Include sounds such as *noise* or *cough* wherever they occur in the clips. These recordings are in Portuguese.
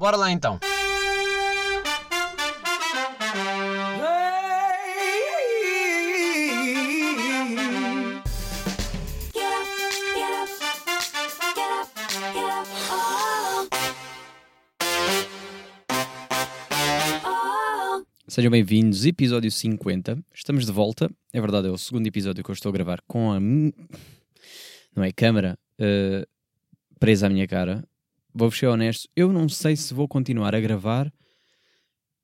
Bora lá então. Sejam bem-vindos, episódio 50. Estamos de volta. É verdade, é o segundo episódio que eu estou a gravar com a. Não é? Câmara eh, presa à minha cara. Vou-vos ser honesto, eu não sei se vou continuar a gravar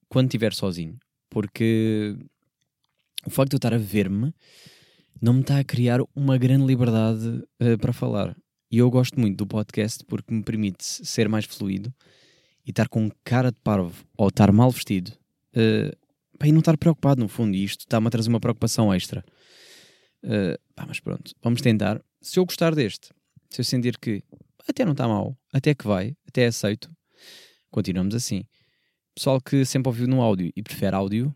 quando estiver sozinho. Porque o facto de eu estar a ver-me não me está a criar uma grande liberdade eh, para falar. E eu gosto muito do podcast porque me permite ser mais fluido e estar com cara de parvo ou estar mal vestido. pá, e não estar preocupado no fundo, e isto está-me a trazer uma preocupação extra. Eh, pá, mas pronto, vamos tentar. Se eu gostar deste, se eu sentir que até não está mal, até que vai, até aceito, continuamos assim. Pessoal que sempre ouviu no áudio e prefere áudio,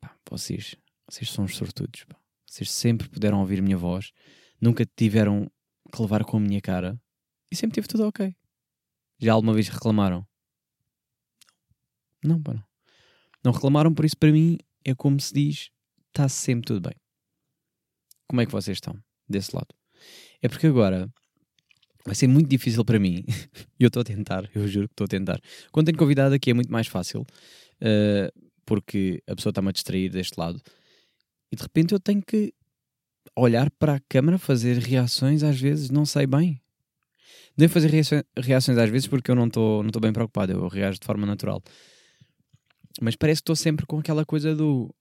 pá, vocês, vocês são os sortudos. pá. Vocês sempre puderam ouvir a minha voz, nunca tiveram que levar com a minha cara e sempre teve tudo ok. Já alguma vez reclamaram? Não, pá, não. Não reclamaram, por isso para mim é como se diz, está sempre tudo bem. Como é que vocês estão desse lado? É porque agora vai ser muito difícil para mim. *laughs* Eu estou a tentar, eu juro que estou a tentar. Quando tenho convidado aqui é muito mais fácil, eh, porque a pessoa está-me a distrair deste lado. E de repente eu tenho que olhar para a câmara, fazer reações, às vezes não sei bem. Devo fazer reações, às vezes porque eu não estou não bem preocupado, eu reajo de forma natural. Mas parece que estou sempre com aquela coisa do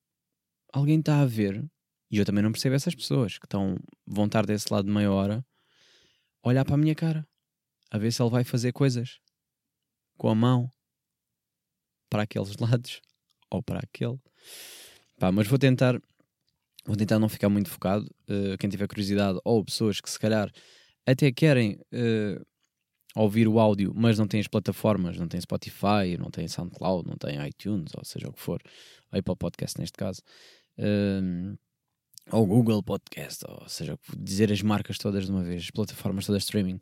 alguém está a ver, e eu também não percebo essas pessoas que estão, vão estar desse lado de meia hora, olhar para a minha cara, a ver se ele vai fazer coisas com a mão para aqueles *laughs* lados ou para aquele. Pá, mas vou tentar, vou tentar não ficar muito focado. eh, quem tiver curiosidade, ou pessoas que se calhar até querem eh, ouvir o áudio, mas não têm as plataformas, não têm Spotify, não têm SoundCloud, não têm iTunes, ou seja o que for, Apple Podcast neste caso, Ahm, ou Google Podcast, ou seja, dizer as marcas todas de uma vez, as plataformas todas de streaming,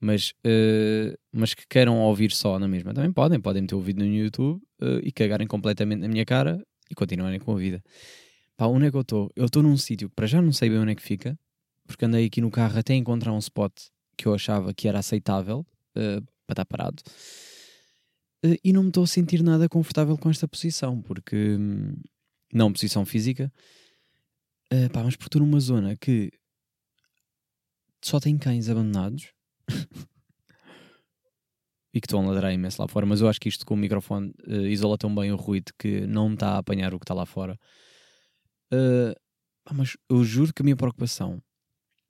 mas, eh, mas que queiram ouvir só na mesma, também podem, podem ter ouvido no YouTube eh, e cagarem completamente na minha cara e continuarem com a vida. Pá, onde é que eu estou? Eu estou num sítio que para já não sei bem onde é que fica, porque andei aqui no carro até encontrar um spot que eu achava que era aceitável eh, para estar parado. E não me estou a sentir nada confortável com esta posição, porque hum, não posição física, eh, pá, mas estou numa zona que só tem cães abandonados *laughs* e que estão a ladrar imenso lá fora, mas eu acho que isto com o microfone eh, isola tão bem o ruído que não está a apanhar o que está lá fora. Pá, mas eu juro que a minha preocupação,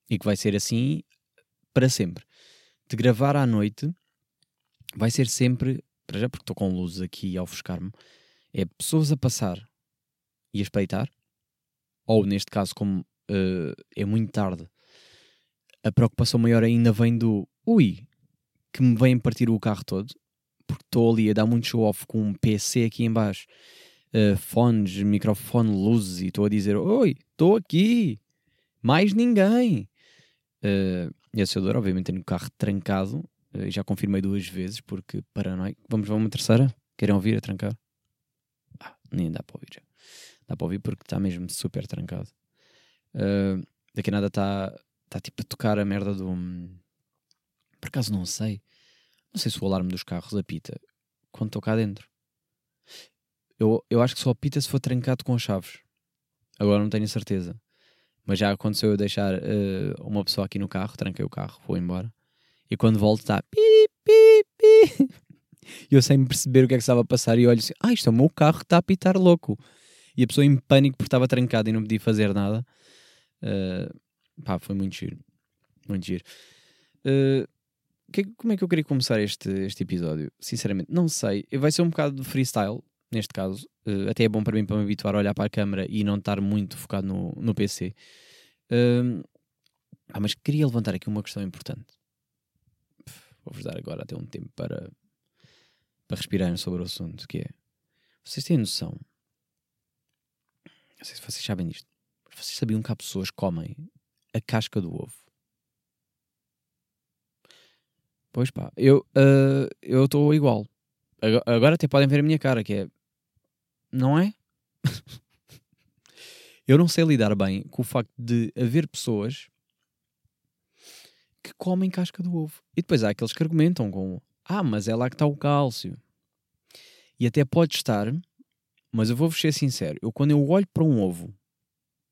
e que vai ser assim para sempre, de gravar à noite, vai ser sempre, para já porque estou com luzes aqui a ofuscar-me, é pessoas a passar e a espreitar, ou neste caso, como eh, é muito tarde, a preocupação maior ainda vem do ui, que me vêm partir o carro todo, porque estou ali a dar muito show-off com um PC aqui em baixo, eh, fones, microfone, luzes, e estou a dizer oi, estou aqui, mais ninguém. Eh, e a senhora, obviamente, tenho o carro trancado, eh, já confirmei duas vezes, porque paranoico. Vamos, vamos uma terceira? Querem ouvir a trancar? Ah, nem dá para ouvir já. Dá para ouvir porque está mesmo super trancado. Uh, daqui a nada está tá, tipo a tocar a merda do. hum, Por acaso não sei. Não sei se o alarme dos carros apita quando estou cá dentro. Eu, eu acho que só apita se for trancado com as chaves. Agora não tenho certeza. Mas já aconteceu eu deixar uh, uma pessoa aqui no carro, tranquei o carro, vou embora. E quando volto está pi, pi, pi. *laughs* E eu sem perceber o que é que estava a passar e olho assim, ah, isto é o meu carro que está a apitar louco. E a pessoa em pânico porque estava trancada e não podia fazer nada. Uh, pá, foi muito giro. Muito giro. Uh, que- como é que eu queria começar este, este episódio? Sinceramente, não sei. Vai ser um bocado de freestyle, neste caso. Uh, até é bom para mim para me habituar a olhar para a câmera e não estar muito focado no, no PC. Ah, mas queria levantar aqui uma questão importante. Vou-vos dar agora até um tempo para, para respirarem sobre o assunto, que é... Vocês têm noção? Não sei se vocês sabem disto. Mas vocês sabiam que há pessoas que comem a casca do ovo? Pois pá, eu ah, eu estou igual. agora até podem ver a minha cara, que é. Não é? *laughs* eu não sei lidar bem com o facto de haver pessoas que comem casca do ovo. E depois há aqueles que argumentam com ah, mas é lá que está o cálcio. E até pode estar, mas eu vou-vos ser sincero, eu quando eu olho para um ovo,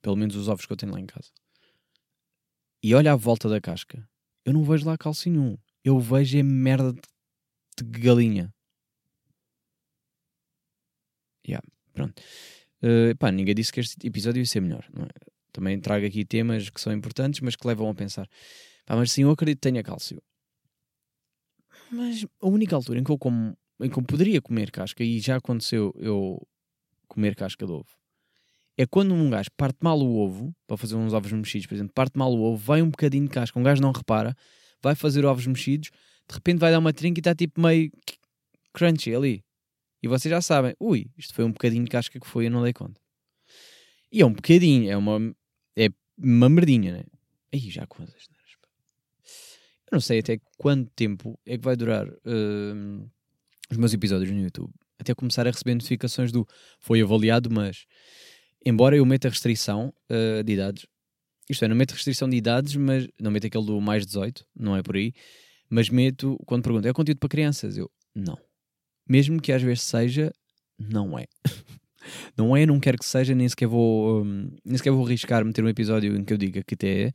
pelo menos os ovos que eu tenho lá em casa, e olho à volta da casca, eu não vejo lá cálcio nenhum. Eu vejo é merda de galinha. Yeah, pronto. Uh, pá, ninguém disse que este episódio ia ser melhor. É? Também trago aqui temas que são importantes, mas que levam a pensar. Pá, mas sim, eu acredito que tenha cálcio. Mas a única altura em que eu como, em que eu poderia comer casca, e já aconteceu eu comer casca de ovo, é quando um gajo parte mal o ovo, para fazer uns ovos mexidos, por exemplo, parte mal o ovo, vai um bocadinho de casca, um gajo não repara, vai fazer ovos mexidos, de repente vai dar uma trinca e está tipo meio crunchy ali. E vocês já sabem, ui, isto foi um bocadinho de casca que foi, eu não dei conta. E é um bocadinho, é uma, é uma merdinha, né? Aí já coisas, né? Eu não sei até quanto tempo é que vai durar uh, os meus episódios no YouTube. Até começar a receber notificações do foi avaliado, mas embora eu meta restrição uh, de idades, isto é, não meto restrição de idades, mas não meto aquele do mais 18, não é por aí, mas meto, quando pergunto, é conteúdo para crianças? Eu, não. Mesmo que às vezes seja, não é. *laughs* não é, não quero que seja, nem sequer vou, um, nem sequer vou arriscar meter um episódio em que eu diga que até é.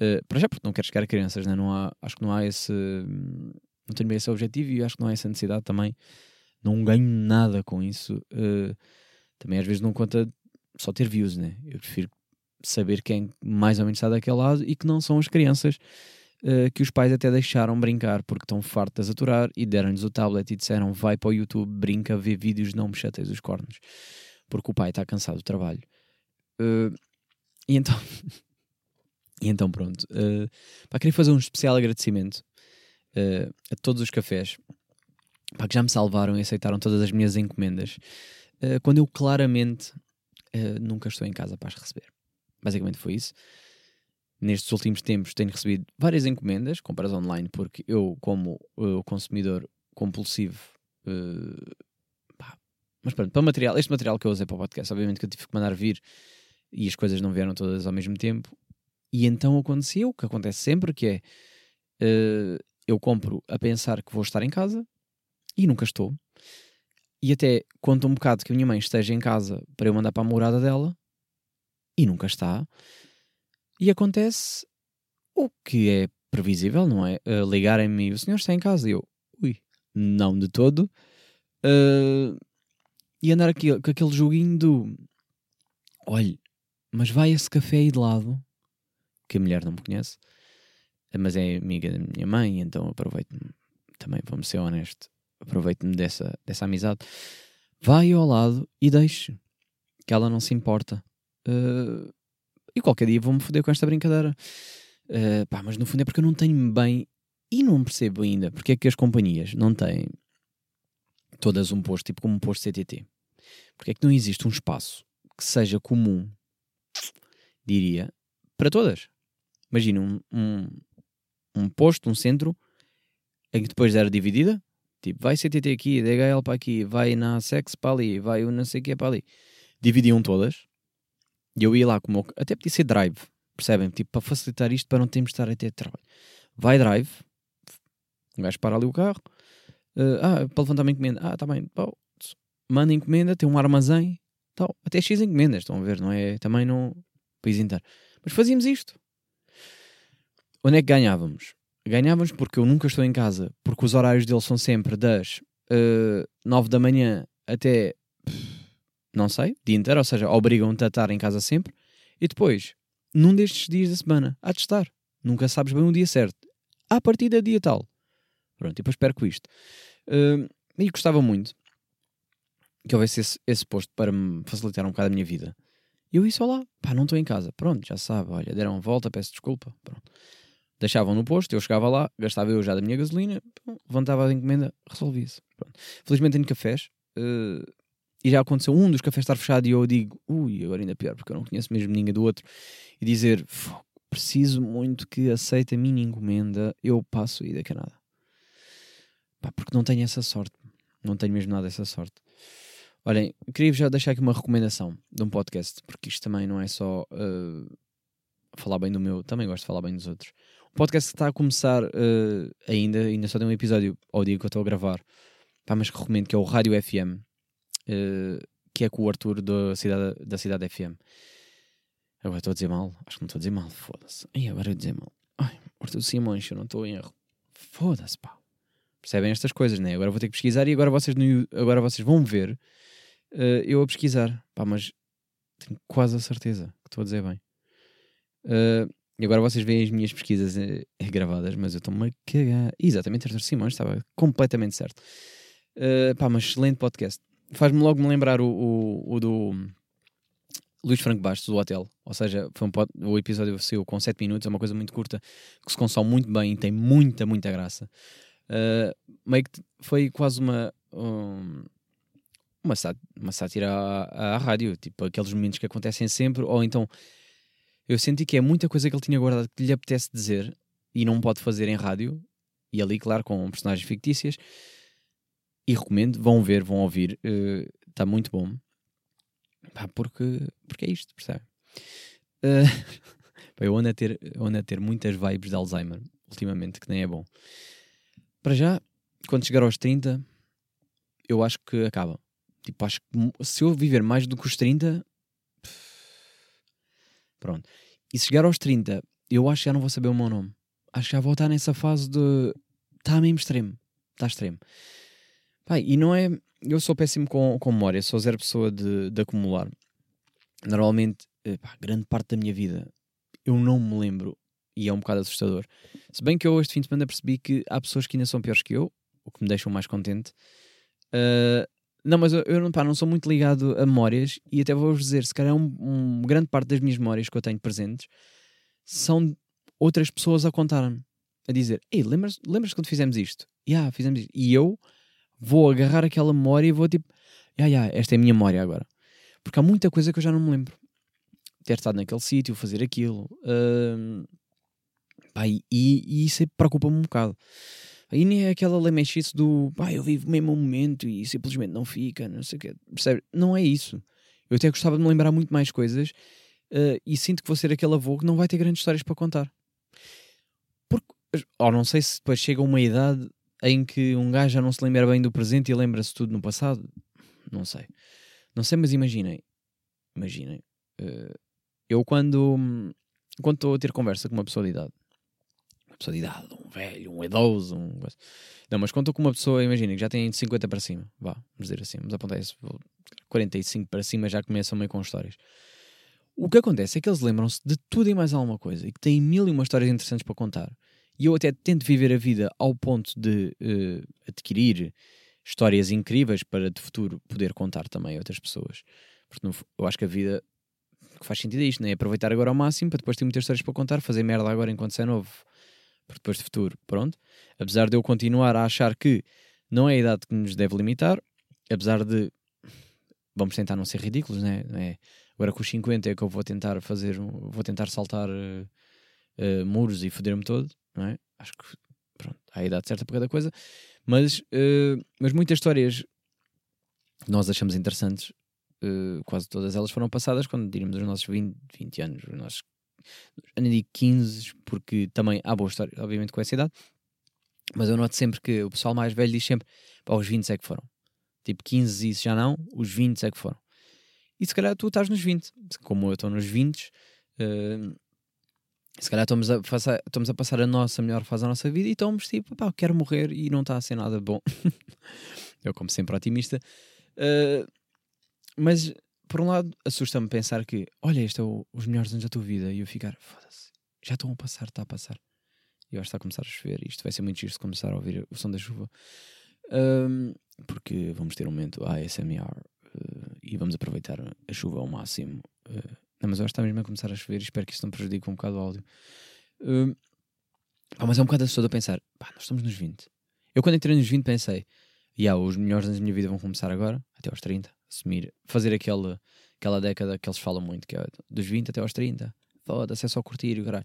Uh, para já, porque não quero chegar a crianças, né? não há, acho que não há esse. Não tenho bem esse objetivo e acho que não há essa necessidade também. Não ganho nada com isso. Uh, também às vezes não conta só ter views, né? Eu prefiro saber quem mais ou menos está daquele lado e que não são as crianças uh, que os pais até deixaram brincar porque estão fartas a aturar e deram-lhes o tablet e disseram vai para o YouTube, brinca, vê vídeos, não me chateis os cornos porque o pai está cansado do trabalho. Uh, e então, *laughs* e então pronto, uh, pá, queria fazer um especial agradecimento uh, a todos os cafés pá, que já me salvaram e aceitaram todas as minhas encomendas quando eu claramente nunca estou em casa para as receber. Basicamente foi isso. Nestes últimos tempos tenho recebido várias encomendas, compras online, porque eu, como uh, consumidor compulsivo, uh, pá, mas pronto, para material, este material que eu usei para o podcast, obviamente que eu tive que mandar vir e as coisas não vieram todas ao mesmo tempo. E então aconteceu o que acontece sempre, que é uh, eu compro a pensar que vou estar em casa e nunca estou. E até conto um bocado que a minha mãe esteja em casa para eu mandar para a morada dela e nunca está. E acontece o que é previsível, não é? Uh, Ligarem-me o senhor está em casa e eu, ui, não de todo. Uh, e andar aqui com aquele joguinho do olhe, mas vai esse café aí de lado, que a mulher não me conhece, mas é amiga da minha mãe, então aproveito-me, também vamos ser honestos, aproveito-me dessa, dessa amizade. Vai ao lado e deixe, que ela não se importa. Uh, e qualquer dia vou-me foder com esta brincadeira. Uh, pá, mas no fundo é porque eu não tenho bem e não percebo ainda porque é que as companhias não têm todas um posto, tipo como um posto CTT. Porque é que não existe um espaço que seja comum, diria, para todas. Imagina um, um, um posto, um centro, em que depois era dividida, tipo, vai CTT aqui, DHL para aqui, vai na Sex para ali, vai o não sei o que para ali. Dividiam todas e eu ia lá como. Até podia ser drive, percebem? Tipo, para facilitar isto, para não termos de estar a ter trabalho. Vai drive, o gajo para ali o carro, uh, ah, para levantar uma encomenda, ah, tá bem, manda encomenda, tem um armazém, tal, até X encomendas, estão a ver, não é? Também não. país inteiro. Mas fazíamos isto. Onde é que ganhávamos? Ganhávamos porque eu nunca estou em casa, porque os horários deles são sempre das uh, eh, 9 da manhã até não sei, dia inteiro, ou seja, obrigam-te a estar em casa sempre, e depois, num destes dias da semana, há de estar. Nunca sabes bem o dia certo. À partida, dia tal. Pronto, e depois perco isto. Uh, e gostava muito que houvesse esse, esse posto para me facilitar um bocado a minha vida. E eu ia só lá, pá, não estou em casa. Pronto, já sabe, olha, deram volta, peço desculpa. Pronto. Deixavam no posto, eu chegava lá, gastava eu já da minha gasolina, levantava a encomenda, resolvia-se. Felizmente tenho cafés, uh, e já aconteceu um dos cafés estar fechado e eu digo, ui, agora ainda pior, porque eu não conheço mesmo ninguém do outro, e dizer, preciso muito que aceite a minha encomenda, eu passo aí daqui a nada. Pá, porque não tenho essa sorte. Não tenho mesmo nada dessa sorte. Olhem, queria já deixar aqui uma recomendação de um podcast, porque isto também não é só uh, falar bem do meu, também gosto de falar bem dos outros. Um podcast está a começar uh, ainda, ainda só tem um episódio ao dia que eu estou a gravar, pá, mas que recomendo, que é o Rádio FM, uh, que é com o Arthur da Cidade, da Cidade FM. Agora estou a dizer mal, acho que não estou a dizer mal, foda-se. Ai, agora eu dizer mal. Ai, Arthur Simões, eu não estou em erro. Foda-se, pá. Percebem estas coisas, né? Agora vou ter que pesquisar e agora vocês, no, agora vocês vão ver uh, eu a pesquisar. Pá, mas tenho quase a certeza que estou a dizer bem. Uh, e agora vocês veem as minhas pesquisas uh, gravadas, mas eu estou-me a cagar. Exatamente, Arthur Simões estava completamente certo. Uh, pá, mas excelente podcast. Faz-me logo me lembrar o, o, o, do Luís Franco Bastos, do Hotel. Ou seja, foi um pod... o episódio saiu com 7 minutos, é uma coisa muito curta, que se consome muito bem e tem muita, muita graça. Uh, meio que foi quase uma. Um, uma sátira à, à, rádio, tipo aqueles momentos que acontecem sempre, ou então eu senti que é muita coisa que ele tinha guardado que lhe apetece dizer e não pode fazer em rádio, e ali, claro, com personagens fictícias. E recomendo, vão ver, vão ouvir, está uh, muito bom. Pá, porque, porque é isto, percebe? *laughs* Uh, eu ando a, ter, ando a ter muitas vibes de Alzheimer ultimamente, que nem é bom. Para já, quando chegar aos 30, eu acho que acaba. Tipo, acho que se eu viver mais do que os 30. Pronto. E se chegar aos 30, eu acho que já não vou saber o meu nome. Acho que já vou estar nessa fase de. Está mesmo extremo. Está extremo. Pai, e não é. Eu sou péssimo com, com memória, sou zero pessoa de, de acumular. Normalmente, eh, grande parte da minha vida eu não me lembro e é um bocado assustador. Se bem que eu este fim de semana percebi que há pessoas que ainda são piores que eu, o que me deixa mais contente. Uh, não, mas eu, eu pá, não sou muito ligado a memórias e até vou-vos dizer, se calhar um, um, grande parte das minhas memórias que eu tenho presentes são outras pessoas a contar-me, a dizer, ei, lembras, lembras quando fizemos isto? Ya, yeah, fizemos isto. E eu vou agarrar aquela memória e vou tipo, ya, yeah, yeah, esta é a minha memória agora. Porque há muita coisa que eu já não me lembro. Ter estado naquele sítio, fazer aquilo. Uh, pá, e, e isso preocupa-me um bocado. Aí nem é aquela lemechice do pá, eu vivo mesmo um momento e simplesmente não fica, não sei o quê. Percebe? Não é isso. Eu até gostava de me lembrar muito mais coisas uh, e sinto que vou ser aquele avô que não vai ter grandes histórias para contar. Porque, ou não sei se depois chega uma idade em que um gajo já não se lembra bem do presente e lembra-se tudo no passado. Não sei. Não sei, mas imaginem. Imaginem. Uh, eu quando quando estou a ter conversa com uma pessoa de idade, pessoa de idade, um velho, um idoso, um... não, mas estou com uma pessoa, imaginem que já tem de 50 para cima, vá, vamos dizer assim, vamos apontar isso, 45 para cima já começam meio com histórias. O que acontece é que eles lembram-se de tudo e mais alguma coisa e que têm mil e uma histórias interessantes para contar. E eu até tento viver a vida ao ponto de uh, adquirir histórias incríveis para de futuro poder contar também a outras pessoas. Porque no, eu acho que a vida que faz sentido é isto, né? aproveitar agora ao máximo para depois ter muitas histórias para contar, fazer merda agora enquanto se é novo, porque depois de futuro, pronto. Apesar de eu continuar a achar que não é a idade que nos deve limitar, apesar de vamos tentar não ser ridículos, né? É, agora com os 50 é que eu vou tentar fazer, vou tentar saltar uh, uh, muros e foder-me todo, não é? Acho que pronto, há a idade certa para cada coisa, mas, uh, mas muitas histórias que nós achamos interessantes, quase todas elas foram passadas quando diríamos os nossos 20, 20 anos, os nossos eu nem digo 15, porque também há boa história, obviamente, com essa idade, mas eu noto sempre que o pessoal mais velho diz sempre, pá, os 20 é que foram. Tipo, 15 isso já não, os 20 é que foram. E se calhar tu estás nos 20, como eu estou nos 20, uh, se calhar estamos a, passar, estamos a passar a nossa melhor fase da nossa vida e estamos tipo, pá, quero morrer e não está a ser nada bom. *laughs* eu, como sempre, otimista. Uh, mas, por um lado, assusta-me pensar que, olha, este é o, os melhores anos da tua vida e eu ficar, foda-se, já estão a passar, está a passar. E eu acho que está a começar a chover e isto vai ser muito giro se começar a ouvir o som da chuva. Um, porque vamos ter um momento ASMR uh, e vamos aproveitar a chuva ao máximo. Uh, não, mas eu acho que está mesmo a começar a chover e espero que isto não prejudique um bocado o áudio. Uh, mas é um bocado assustador pensar, pá, nós estamos nos 20. Eu quando entrei nos 20 pensei, yeah, os melhores anos da minha vida vão começar agora, até aos 30, assumir, fazer aquele, aquela década que eles falam muito, que é dos 20 até aos 30. Foda-se, é só curtir e caralho.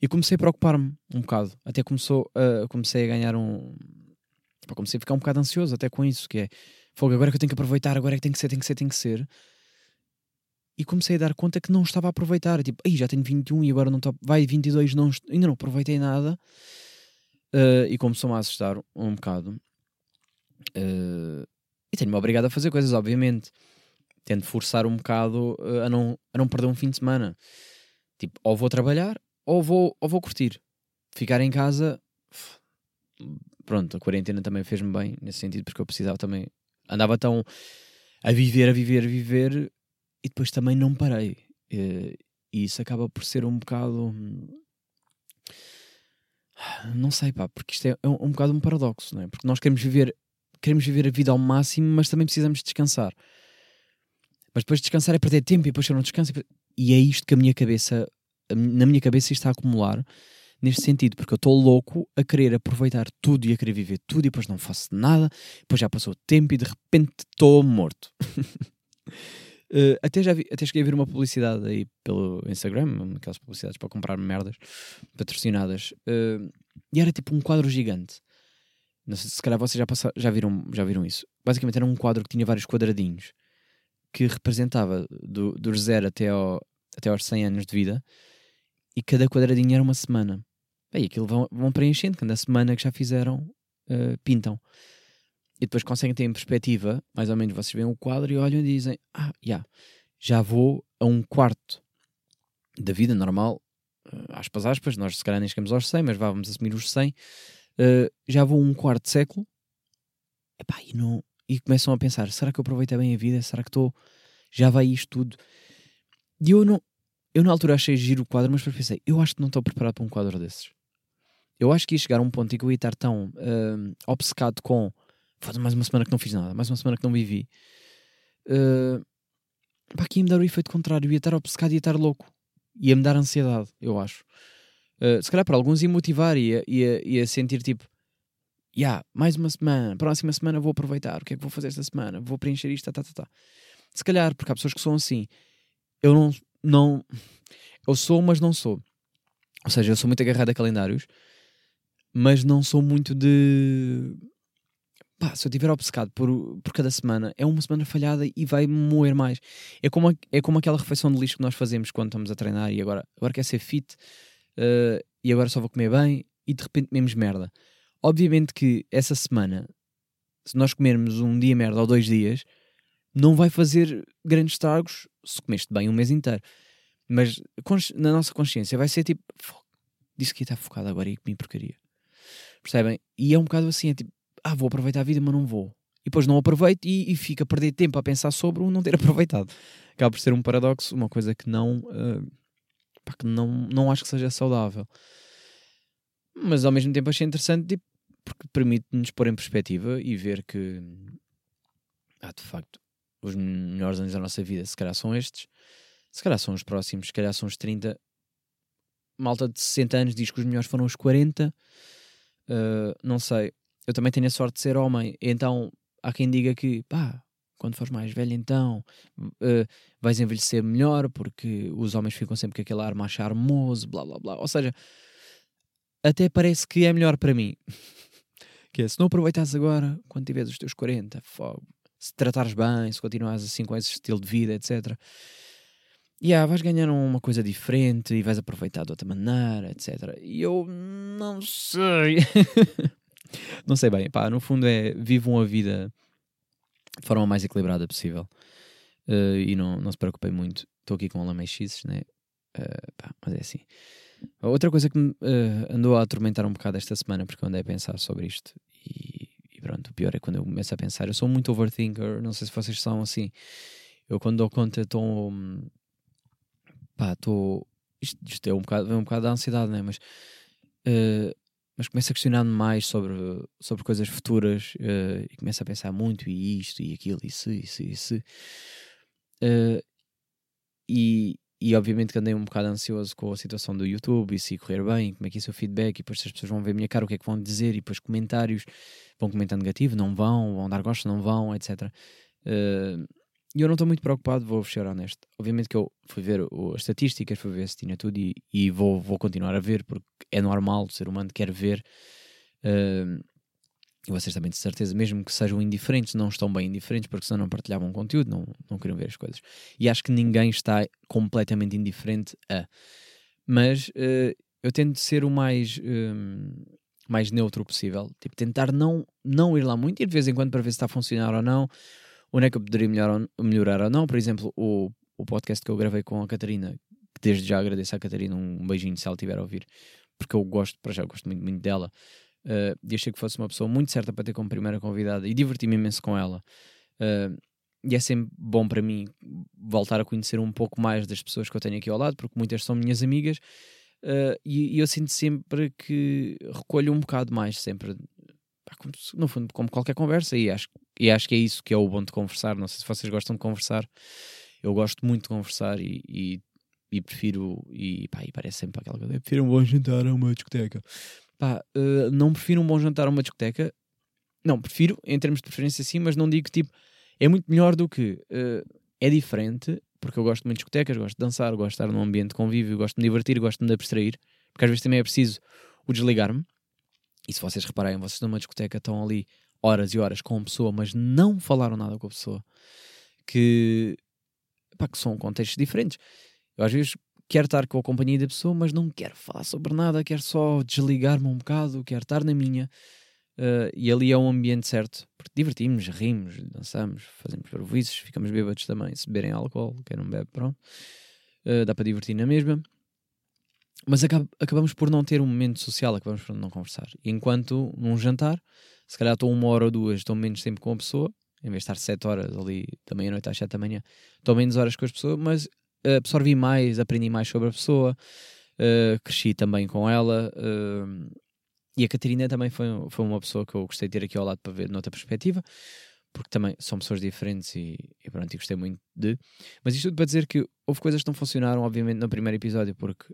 E comecei a preocupar-me um bocado. Até começou, uh, comecei a ganhar um. comecei a ficar um bocado ansioso até com isso, que é fogo, agora é que eu tenho que aproveitar, agora é que tem que ser, tem que ser, tem que ser. E comecei a dar conta que não estava a aproveitar. Tipo, aí já tenho 21 e agora não está. Vai 22, não, ainda não aproveitei nada. Uh, e começou-me a assustar um bocado. Uh, tenho-me obrigado a fazer coisas, obviamente. Tento forçar um bocado uh, a, não, a não perder um fim de semana. Tipo, ou vou trabalhar ou vou, ou vou curtir. Ficar em casa. Pronto, a quarentena também fez-me bem nesse sentido, porque eu precisava também. Andava tão a viver, a viver, a viver e depois também não parei. E, e isso acaba por ser um bocado. Não sei, pá, porque isto é, é um, um bocado um paradoxo, não é? Porque nós queremos viver, queremos viver a vida ao máximo, mas também precisamos descansar. Mas depois descansar é perder tempo e depois eu não descanso. E é isto que a minha cabeça, na minha cabeça, está a acumular neste sentido, porque eu estou louco a querer aproveitar tudo e a querer viver tudo e depois não faço nada, depois já passou o tempo e de repente estou morto. Uh, *laughs* até já vi, até cheguei a ver uma publicidade aí pelo Instagram, aquelas publicidades para comprar merdas patrocinadas, uh, e era tipo um quadro gigante. Não sei se calhar vocês já, passaram, já, viram, já viram isso. Basicamente era um quadro que tinha vários quadradinhos que representava do, dos zero até, ao, até aos 100 anos de vida e cada quadradinho era uma semana. E aquilo vão, vão preenchendo, cada semana que já fizeram, uh, pintam e depois conseguem ter em perspectiva, mais ou menos, vocês veem o quadro e olham e dizem: Ah, yeah, já vou a um quarto da vida normal, uh, aspas, aspas, nós se calhar nem chegamos aos 100, mas vá, vamos assumir os 100, eh, já vou um quarto século, Epá, e, não, e começam a pensar: será que eu aproveitei bem a vida? Será que estou. Já vai isto tudo? E eu não. Eu na altura achei giro o quadro, mas depois pensei: eu acho que não estou preparado para um quadro desses. Eu acho que ia chegar a um ponto em que eu ia estar tão uh, obcecado com Faz mais uma semana que não fiz nada, mais uma semana que não vivi. Uh, pá, aqui ia me dar o efeito contrário, ia estar obcecado, ia estar louco. Ia me dar ansiedade, eu acho. Uh, se calhar para alguns ia motivar, ia, ia, ia sentir tipo, yeah, mais uma semana, próxima semana vou aproveitar, o que é que vou fazer esta semana? Vou preencher isto, tá, tá, tá. tá. Se calhar, porque há pessoas que são assim, eu não, não, eu sou, mas não sou. Ou seja, eu sou muito agarrado a calendários, mas não sou muito de pá, se eu estiver obcecado por, por cada semana, é uma semana falhada e vai moer mais. É como, é como aquela refeição de lixo que nós fazemos quando estamos a treinar e agora, agora quer ser fit uh, e agora só vou comer bem e de repente comemos merda. Obviamente que essa semana, se nós comermos um dia merda ou dois dias, não vai fazer grandes estragos se comeste bem um mês inteiro. Mas na nossa consciência vai ser tipo, disse que ia estar focado agora e comi porcaria. Percebem? E é um bocado assim, é tipo, ah, vou aproveitar a vida, mas não vou. E depois não aproveito e, e fica a perder tempo a pensar sobre o não ter *laughs* aproveitado. Acaba por ser um paradoxo, uma coisa que não, uh, pá, que não, não acho que seja saudável. Mas ao mesmo tempo achei interessante tipo, porque permite-nos pôr em perspectiva e ver que, ah, de facto, os melhores anos da nossa vida se calhar são estes, se calhar são os próximos, se calhar são os 30. Malta de 60 anos diz que os melhores foram os 40. Uh, ah, não sei, eu também tenho a sorte de ser homem, então há quem diga que, pá, quando fores mais velho, então uh, vais envelhecer melhor, porque os homens ficam sempre com aquele ar mais charmoso, blá blá blá. Ou seja, até parece que é melhor para mim. *laughs* que é, se não aproveitas agora, quando tiveres os teus 40, fogo, se tratares bem, se continuares assim com esse estilo de vida, etc. E yeah, vais ganhar uma coisa diferente e vais aproveitar de outra maneira, etc. E eu não sei. *laughs* não sei bem, pá, no fundo é vivam a vida de forma mais equilibrada possível uh, e não, não se preocupem muito. Estou aqui com lamechices, né? Uh, pá, mas é assim. Outra coisa que me uh, andou a atormentar um bocado esta semana, porque eu andei a pensar sobre isto e, e, pronto, o pior é quando eu começo a pensar. Eu sou muito overthinker, não sei se vocês são assim. Eu quando dou conta estou. pá, estou. Isto, isto, é um bocado, é um bocado da ansiedade, né? Mas uh, mas começo a questionar-me mais sobre, sobre coisas futuras uh, e começo a pensar muito e isto e aquilo e se, e se, e se. Uh, e, e obviamente que andei um bocado ansioso com a situação do YouTube e se correr bem, como é que é o seu feedback e depois se as pessoas vão ver a minha cara, o que é que vão dizer e depois comentários, vão comentar negativo, não vão, vão dar gosto, não vão, etc. Uh, e eu não estou muito preocupado, vou ser honesto. Obviamente que eu fui ver o, as estatísticas, fui ver se tinha tudo e, e vou, vou continuar a ver, porque é normal, o ser humano quer ver. Uh, e vocês também de certeza, mesmo que sejam indiferentes, não estão bem indiferentes porque senão não partilhavam conteúdo, não, não queriam ver as coisas. E acho que ninguém está completamente indiferente a. Mas uh, eu tento ser o mais, mais neutro possível. Tipo, tentar não, não ir lá muito, ir de vez em quando para ver se está a funcionar ou não, onde é que eu poderia melhorar, melhorar ou não. Por exemplo, o, o podcast que eu gravei com a Catarina, que desde já agradeço à Catarina, um beijinho se ela estiver a ouvir, porque eu gosto, para já gosto muito, muito dela. Uh, e achei que fosse uma pessoa muito certa para ter como primeira convidada e diverti-me imenso com ela. Uh, e é sempre bom para mim voltar a conhecer um pouco mais das pessoas que eu tenho aqui ao lado, porque muitas são minhas amigas, uh, e, e, eu sinto sempre que recolho um bocado mais, sempre, no fundo, como qualquer conversa, e acho, e acho que é isso que é o bom de conversar. Não sei se vocês gostam de conversar, eu gosto muito de conversar e, e, e prefiro, e, pá, e parece sempre aquela coisa, prefiro um bom jantar a uma discoteca. Pá, uh, não prefiro um bom jantar a uma discoteca. Não, prefiro, em termos de preferência sim, mas não digo tipo, é muito melhor do que. Uh, é diferente, porque eu gosto muito de discotecas, gosto de dançar, gosto de estar num ambiente de convívio, gosto de me divertir, gosto de me abstrair, porque às vezes também é preciso o desligar-me. E se vocês repararem, vocês numa discoteca estão ali horas e horas com uma pessoa, mas não falaram nada com a pessoa, que, pá, que são contextos diferentes. Eu às vezes quero estar com a companhia da pessoa, mas não quero falar sobre nada, quero só desligar-me um bocado, quero estar na minha. Uh, e ali é um ambiente certo, porque divertimos, rimos, dançamos, fazemos parvoices, ficamos bêbados também. Se beberem álcool, quem não bebe, pronto. Uh, dá para divertir na mesma. Mas acab acabamos por não ter um momento social, acabamos por não conversar. Enquanto num jantar, se calhar estou uma hora ou duas, estou menos tempo com a pessoa, em vez de estar sete horas ali da meia-noite às sete da manhã, estou menos horas com as pessoas, mas absorvi mais, aprendi mais sobre a pessoa, uh, cresci também com ela. Uh, e a Catarina também foi, foi uma pessoa que eu gostei de ter aqui ao lado para ver noutra perspectiva, porque também são pessoas diferentes e, e pronto, e gostei muito de. Mas isto tudo para dizer que houve coisas que não funcionaram, obviamente, no primeiro episódio, porque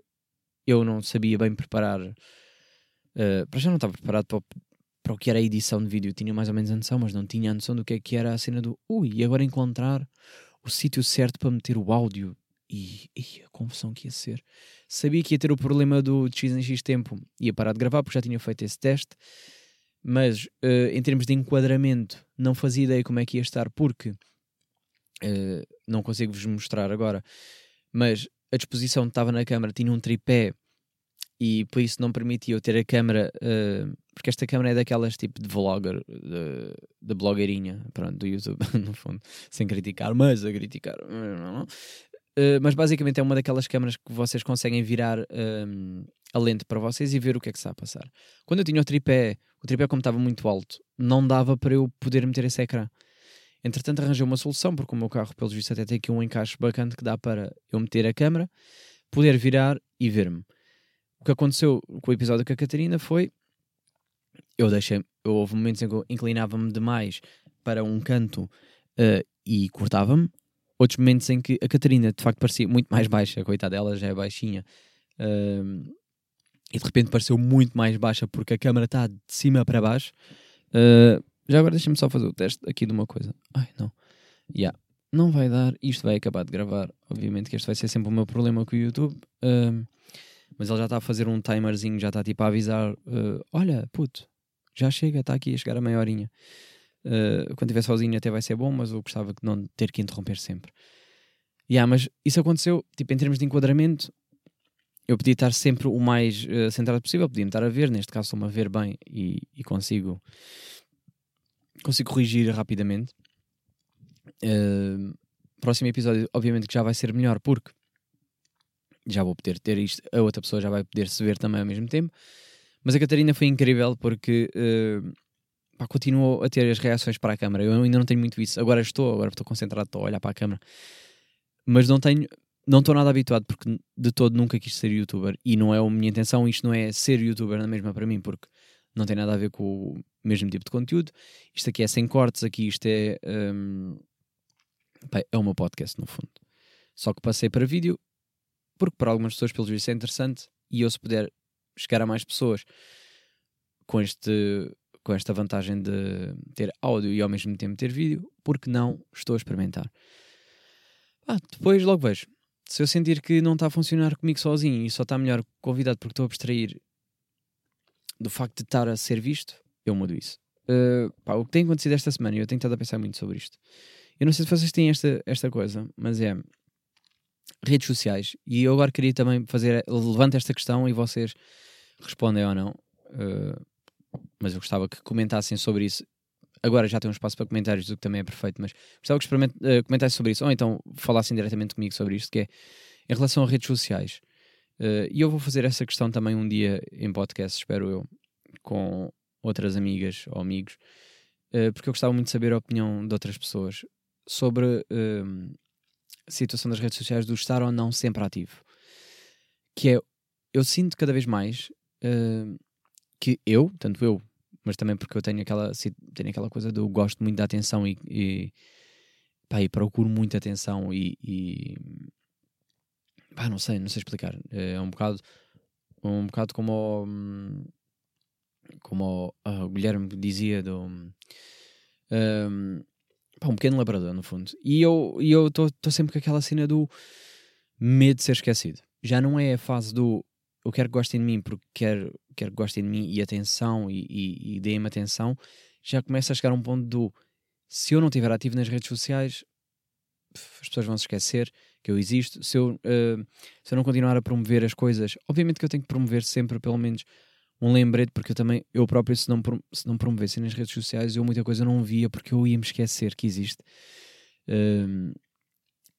eu não sabia bem preparar. Uh, para já não estava preparado para, para o que era a edição de vídeo, tinha mais ou menos a noção, mas não tinha a noção do que é que era a cena do ui, e agora encontrar o sítio certo para meter o áudio e, e, a confusão que ia ser. Sabia que ia ter o problema do de X em X tempo, ia parar de gravar porque já tinha feito esse teste, mas uh, em termos de enquadramento, não fazia ideia como é que ia estar, porque uh, não consigo vos mostrar agora, mas a disposição estava na câmera, tinha um tripé e por isso não permitia eu ter a câmera, uh, porque esta câmera é daquelas tipo de vlogger, de, de blogueirinha, pronto, do YouTube, *laughs* no fundo, sem criticar, mas a criticar. Eh, mas basicamente é uma daquelas câmaras que vocês conseguem virar um, a lente para vocês e ver o que é que está a passar. Quando eu tinha o tripé, o tripé como estava muito alto, não dava para eu poder meter esse ecrã. Entretanto arranjei uma solução, porque o meu carro, pelos vistos, até tem aqui um encaixe bacana que dá para eu meter a câmera, poder virar e ver-me. O que aconteceu com o episódio com a Catarina foi eu deixei, eu, houve momentos em que eu inclinava-me demais para um canto uh, e cortava-me, outros momentos em que a Catarina de facto parecia muito mais baixa, coitada dela já é baixinha, uh, e de repente pareceu muito mais baixa porque a câmera está de cima para baixo. Uh, já agora deixa-me só fazer o teste aqui de uma coisa. Ai, não. Yeah. Não vai dar, isto vai acabar de gravar. Obviamente que este vai ser sempre o meu problema com o YouTube. Uh, mas ele já está a fazer um timerzinho, já está tipo a avisar: uh, Olha, puto, já chega, está aqui a chegar a meia horinha. Uh, quando estiver sozinho até vai ser bom, mas eu gostava de não ter que interromper sempre. Yeah, mas isso aconteceu, tipo, em termos de enquadramento, eu podia estar sempre o mais uh, centrado possível, podia-me estar a ver, neste caso estou-me a ver bem e, e, consigo consigo corrigir rapidamente. Uh, próximo episódio, obviamente que já vai ser melhor, porque já vou poder ter isto, a outra pessoa já vai poder se ver também ao mesmo tempo. Mas a Catarina foi incrível porque uh, pá, continuo a ter as reações para a câmera. Eu ainda não tenho muito isso. Agora estou, agora estou concentrado, estou a olhar para a câmera. Mas não tenho, não estou nada habituado porque de todo nunca quis ser youtuber e não é a minha intenção. Isto não é ser youtuber na mesma para mim, porque não tem nada a ver com o mesmo tipo de conteúdo. Isto aqui é sem cortes, aqui isto é. Um, pá, é o meu podcast no fundo. Só que passei para vídeo porque para algumas pessoas, pelo visto, é interessante e eu, se puder chegar a mais pessoas com este com esta vantagem de ter áudio e ao mesmo tempo ter vídeo, porque não estou a experimentar. Ah, depois logo vejo. Se eu sentir que não está a funcionar comigo sozinho e só está melhor convidado porque estou a abstrair do facto de estar a ser visto, eu mudo isso. uh, pá, o que tem acontecido esta semana, eu tenho estado a pensar muito sobre isto. Eu não sei se vocês têm esta, esta coisa, mas é redes sociais. E eu agora queria também fazer, levante esta questão e vocês respondem ou não. Uh, mas eu gostava que comentassem sobre isso. Agora já tem um espaço para comentários, o que também é perfeito, mas gostava que uh, comentassem sobre isso, ou então falassem diretamente comigo sobre isto, que é em relação a redes sociais. Uh, e eu vou fazer essa questão também um dia em podcast, espero eu, com outras amigas ou amigos, porque eu gostava muito de saber a opinião de outras pessoas sobre situação das redes sociais do estar ou não sempre ativo. Que é, eu sinto cada vez mais que eu, tanto eu, mas também porque eu tenho aquela, tenho aquela coisa do gosto muito da atenção e, e, pá, e procuro muita atenção e, e pá, não sei, não sei explicar. É um bocado, um bocado como o, como o, uh, o Guilherme dizia do um, pá, um pequeno labrador no fundo. E eu estou sempre com aquela cena do medo de ser esquecido. Já não é a fase do eu quero que gostem de mim porque quero, quero que gostem de mim e atenção e, e, e deem-me atenção, já começa a chegar a um ponto do se eu não estiver ativo nas redes sociais, as pessoas vão se esquecer que eu existo. Se eu, uh, se eu não continuar a promover as coisas, obviamente que eu tenho que promover sempre pelo menos um lembrete, porque eu também, eu próprio, se não, se não promovesse nas redes sociais, eu muita coisa não via porque eu ia me esquecer que existe. Uh,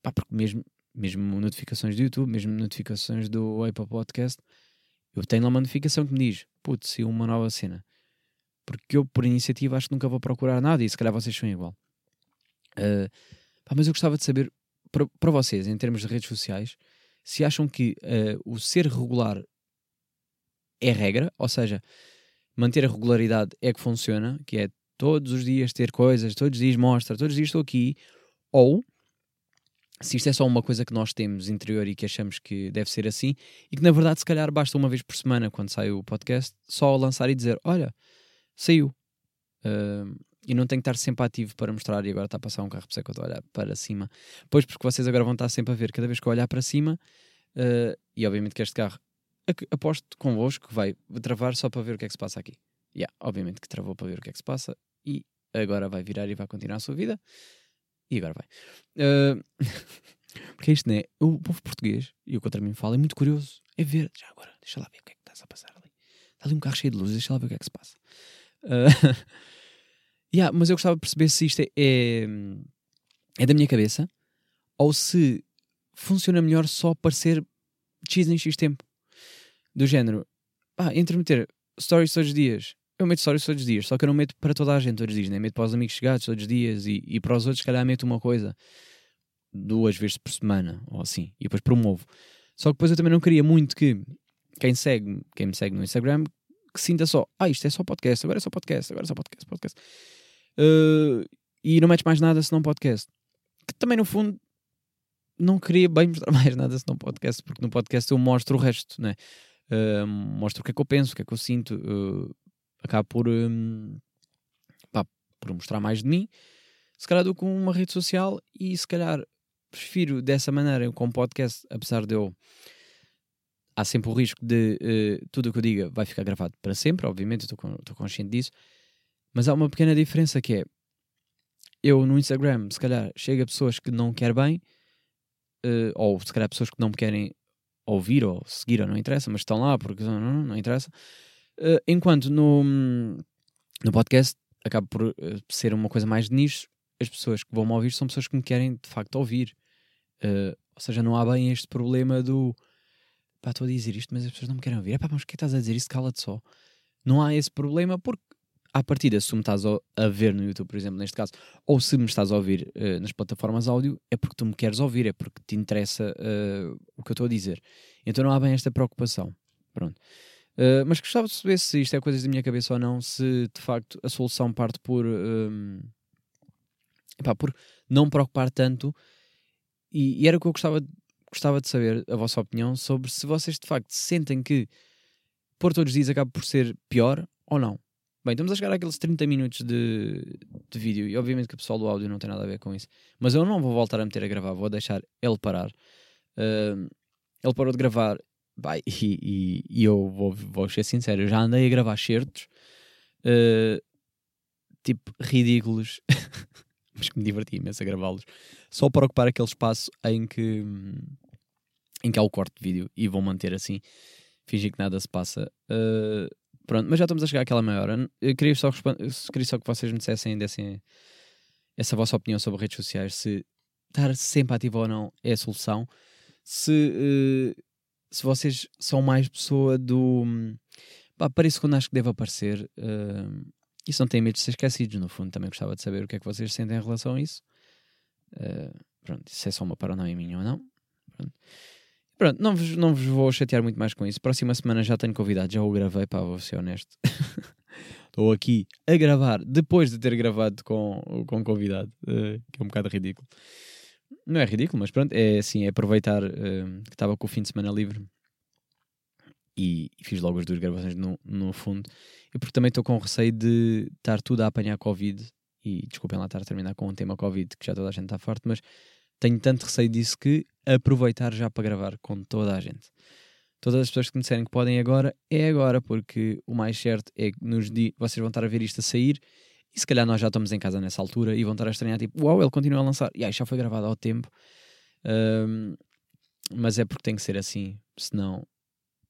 pá, porque mesmo mesmo notificações do YouTube, mesmo notificações do Apple Podcast, eu tenho lá uma notificação que me diz: putz, se uma nova cena. Porque eu, por iniciativa, acho que nunca vou procurar nada e se calhar vocês são igual. Uh, pá, mas eu gostava de saber, para vocês, em termos de redes sociais, se acham que uh, o ser regular é regra, ou seja, manter a regularidade é que funciona, que é todos os dias ter coisas, todos os dias mostra, todos os dias estou aqui, ou se isto é só uma coisa que nós temos interior e que achamos que deve ser assim, e que na verdade, se calhar, basta uma vez por semana, quando sai o podcast, só lançar e dizer: Olha, saiu. Uh, e não tenho que estar sempre ativo para mostrar. E agora está a passar um carro, por isso é que eu estou a olhar para cima. Pois, porque vocês agora vão estar sempre a ver, cada vez que eu olhar para cima, uh, e obviamente que este carro, aposto convosco que vai travar só para ver o que é que se passa aqui. Yeah, obviamente que travou para ver o que é que se passa, e agora vai virar e vai continuar a sua vida. E agora vai. Uh, *laughs* porque isto, né? O povo português, e o que contra mim fala, é muito curioso. É ver, já agora, deixa lá ver o que é que está a passar ali. Está ali um carro cheio de luzes, deixa lá ver o que é que se passa. Uh, *laughs* yeah, mas eu gostava de perceber se isto é, é, é, da minha cabeça ou se funciona melhor só parecer X em X tempo. Do género, pá, entre meter stories todos os dias eu meto stories todos os dias, só que eu não meto para toda a gente todos os dias, né? meto para os amigos chegados todos os dias e, e para os outros, se calhar, meto uma coisa duas vezes por semana ou assim, e depois promovo. Só que depois eu também não queria muito que quem segue, quem me segue no Instagram, que sinta só, ah, isto é só podcast, agora é só podcast, agora é só podcast, podcast. Uh, e não metes mais nada senão podcast. Que também, no fundo, não queria bem mostrar *laughs* mais nada senão podcast, porque no podcast eu mostro o resto, né? Uh, mostro o que é que eu penso, o que é que eu sinto, uh, acabo por, hum, pá, por mostrar mais de mim, se calhar do que uma rede social e se calhar prefiro dessa maneira com um podcast, apesar de eu há sempre o risco de uh, tudo o que eu diga vai ficar gravado para sempre, obviamente, estou consciente disso, mas há uma pequena diferença que é eu no Instagram, se calhar, chega a pessoas que não quer bem, uh, ou se calhar pessoas que não me querem ouvir ou seguir, ou não interessa, mas estão lá porque não, não, não interessa. Uh, enquanto no, no podcast acaba por uh, ser uma coisa mais de nicho, as pessoas que vão me ouvir são pessoas que me querem de facto ouvir. Uh, ou seja, não há bem este problema do pá, estou a dizer isto, mas as pessoas não me querem ouvir. É pá, mas o que é estás a dizer isso? Cala-te só. Não há esse problema porque, à partida, se me estás a ver no YouTube, por exemplo, neste caso, ou se me estás a ouvir uh, nas plataformas áudio, é porque tu me queres ouvir, é porque te interessa uh, o que eu estou a dizer. Então não há bem esta preocupação. Pronto. Uh, mas gostava de saber se isto é coisas da minha cabeça ou não, se de facto a solução parte por, um, epá, por não preocupar tanto. E, e, era o que eu gostava, gostava de saber a vossa opinião sobre se vocês de facto sentem que pôr todos os dias acaba por ser pior ou não. Bem, estamos a chegar àqueles 30 minutos de, de vídeo e obviamente que o pessoal do áudio não tem nada a ver com isso. Mas eu não vou voltar a meter a gravar, vou deixar ele parar. Uh, ele parou de gravar Vai, *laughs* e, e, e, eu vou, vou ser sincero, eu já andei a gravar certos uh, tipo ridículos, *laughs* mas que me diverti imenso a gravá-los, só para ocupar aquele espaço em que, em que há o corte de vídeo e vou manter assim, fingir que nada se passa. Uh, pronto, mas já estamos a chegar àquela meia hora. Eu queria só, queria só que vocês me dissessem, dessem essa vossa opinião sobre redes sociais, se estar sempre ativo ou não é a solução, se, uh, se vocês são mais pessoa do. Pá, apareço quando acho que deve aparecer. Uh, se não têm medo de ser esquecidos, no fundo, também gostava de saber o que é que vocês sentem em relação a isso. Uh, pronto, se é só uma paranoia minha ou não. Pronto, pronto não, vos, não vos vou chatear muito mais com isso. Próxima semana já tenho convidado, já o gravei, pá, vou ser honesto. *laughs* Estou aqui a gravar depois de ter gravado com, com convidado, uh, que é um bocado ridículo. Não é ridículo, mas pronto, é assim, é aproveitar uh, que estava com o fim de semana livre e, e, fiz logo as duas gravações no, no fundo. E porque também estou com receio de estar tudo a apanhar Covid. E desculpem lá estar a terminar com um tema Covid que já toda a gente está forte, mas tenho tanto receio disso que aproveitar já para gravar com toda a gente. Todas as pessoas que me disserem que podem agora, é agora, porque o mais certo é que nos di vocês vão estar a ver isto a sair e se calhar nós já estamos em casa nessa altura e vão estar a estranhar, tipo, uau, ele continua a lançar. E aí já foi gravado ao tempo. Um, mas é porque tem que ser assim, senão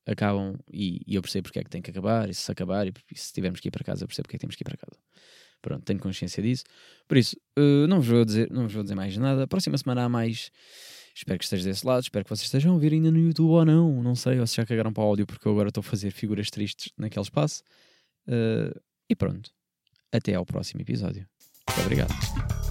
acabam e, e, eu percebo porque é que tem que acabar, e se acabar, e, e se tivermos que ir para casa, eu percebo porque é que temos que ir para casa. Pronto, tenho consciência disso. Por isso, uh, não, vos vou dizer, não vos vou dizer mais nada. Próxima semana há mais. Espero que esteja desse lado, espero que vocês estejam a ouvir ainda no YouTube ou não. Não sei, ou se já cagaram para o áudio, porque eu agora estou a fazer figuras tristes naquele espaço. Uh, e pronto. Até ao próximo episódio. Muito obrigado.